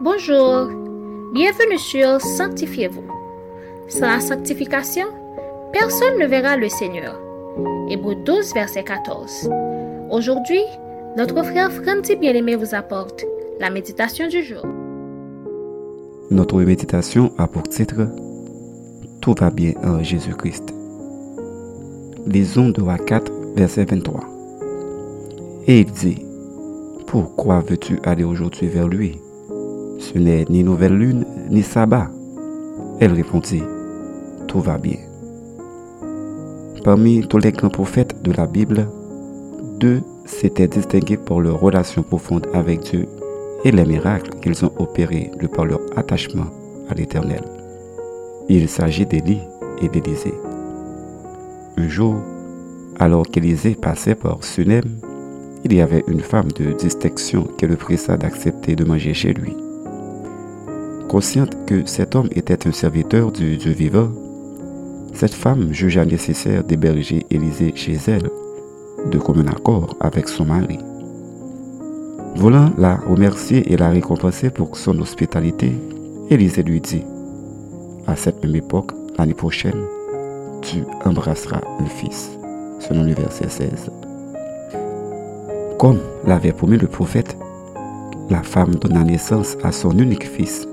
Bonjour, bienvenue sur Sanctifiez-vous. Sans la sanctification, personne ne verra le Seigneur. Hébreu 12, verset 14. Aujourd'hui, notre frère Franti Bien-Aimé vous apporte la méditation du jour. Notre méditation a pour titre Tout va bien en Jésus-Christ. Lisons de 4, verset 23. Et il dit Pourquoi veux-tu aller aujourd'hui vers lui? Ce n'est ni nouvelle lune, ni sabbat. Elle répondit Tout va bien. Parmi tous les grands prophètes de la Bible, deux s'étaient distingués pour leur relation profonde avec Dieu et les miracles qu'ils ont opérés de par leur attachement à l'Éternel. Il s'agit d'Élie et d'Élisée. Un jour, alors qu'Élisée passait par Sunem, il y avait une femme de distinction qui le pressa d'accepter de manger chez lui. Consciente que cet homme était un serviteur du Dieu vivant, cette femme jugea nécessaire d'héberger Élisée chez elle, de commun accord avec son mari. Voulant la remercier et la récompenser pour son hospitalité, Élisée lui dit, à cette même époque, l'année prochaine, tu embrasseras un fils. Selon le verset 16. Comme l'avait promis le prophète, la femme donna naissance à son unique fils.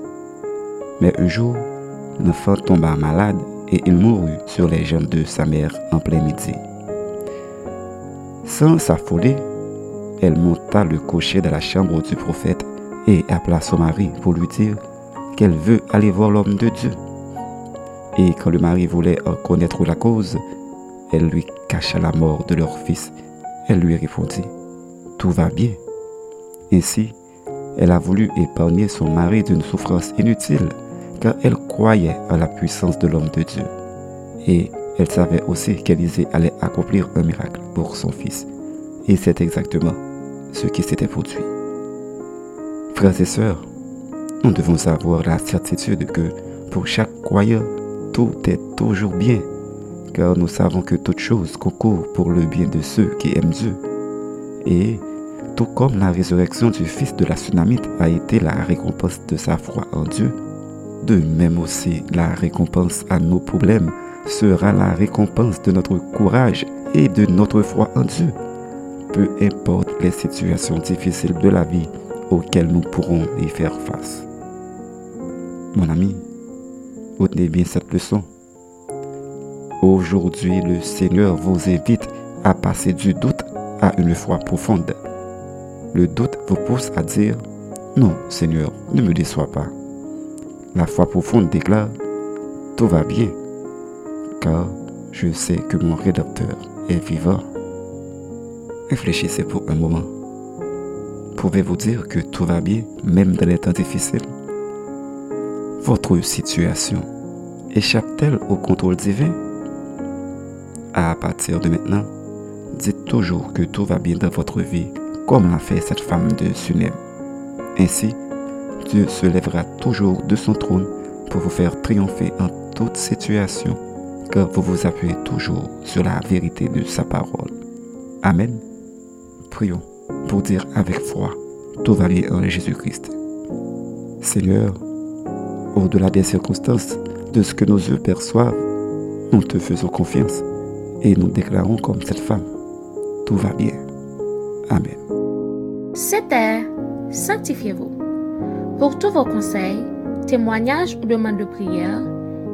Mais un jour, l'enfant tomba malade et il mourut sur les jambes de sa mère en plein midi. Sans s'affoler, elle monta le cocher de la chambre du prophète et appela son mari pour lui dire qu'elle veut aller voir l'homme de Dieu. Et quand le mari voulait en connaître la cause, elle lui cacha la mort de leur fils. Elle lui répondit, Tout va bien. Ainsi, elle a voulu épargner son mari d'une souffrance inutile, car elle croyait en la puissance de l'homme de Dieu. Et elle savait aussi qu'Élisée allait accomplir un miracle pour son fils. Et c'est exactement ce qui s'était produit. Frères et sœurs, nous devons avoir la certitude que pour chaque croyant, tout est toujours bien car nous savons que toute chose concourt pour le bien de ceux qui aiment Dieu. Et tout comme la résurrection du fils de la tsunamite a été la récompense de sa foi en Dieu, de même aussi la récompense à nos problèmes sera la récompense de notre courage et de notre foi en Dieu. Peu importe les situations difficiles de la vie auxquelles nous pourrons y faire face. Mon ami, retenez bien cette leçon. Aujourd'hui, le Seigneur vous invite à passer du doute à une foi profonde. Le doute vous pousse à dire, non, Seigneur, ne me déçois pas. La foi profonde déclare, tout va bien, car je sais que mon Rédempteur est vivant. Réfléchissez pour un moment. Pouvez-vous dire que tout va bien, même dans les temps difficiles? Votre situation échappe-t-elle au contrôle divin? À partir de maintenant, dites toujours que tout va bien dans votre vie, comme l'a fait cette femme de Sunem. Ainsi, Dieu se lèvera toujours de son trône pour vous faire triompher en toute situation, car vous vous appuyez toujours sur la vérité de sa parole. Amen. Prions pour dire avec foi, tout va bien en Jésus-Christ. Seigneur, au-delà des circonstances, de ce que nos yeux perçoivent, nous te faisons confiance et nous déclarons comme cette femme, tout va bien. Amen. C'était Sanctifiez-vous. Pour tous vos conseils, témoignages ou demandes de prière,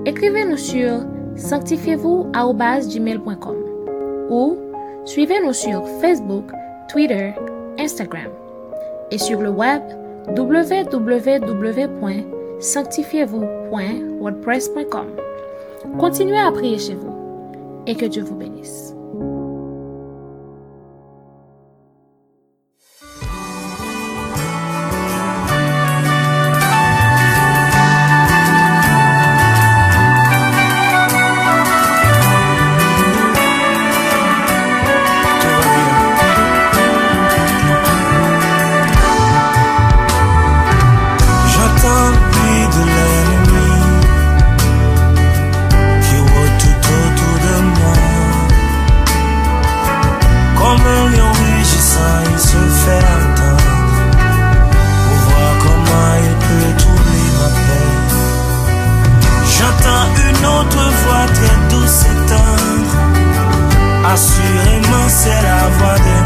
écrivez-nous sur sanctifiez-vous@gmail.com ou suivez-nous sur Facebook, Twitter, Instagram et sur le web www.sanctifiez-vous.wordpress.com. Continuez à prier chez vous et que Dieu vous bénisse. será voador.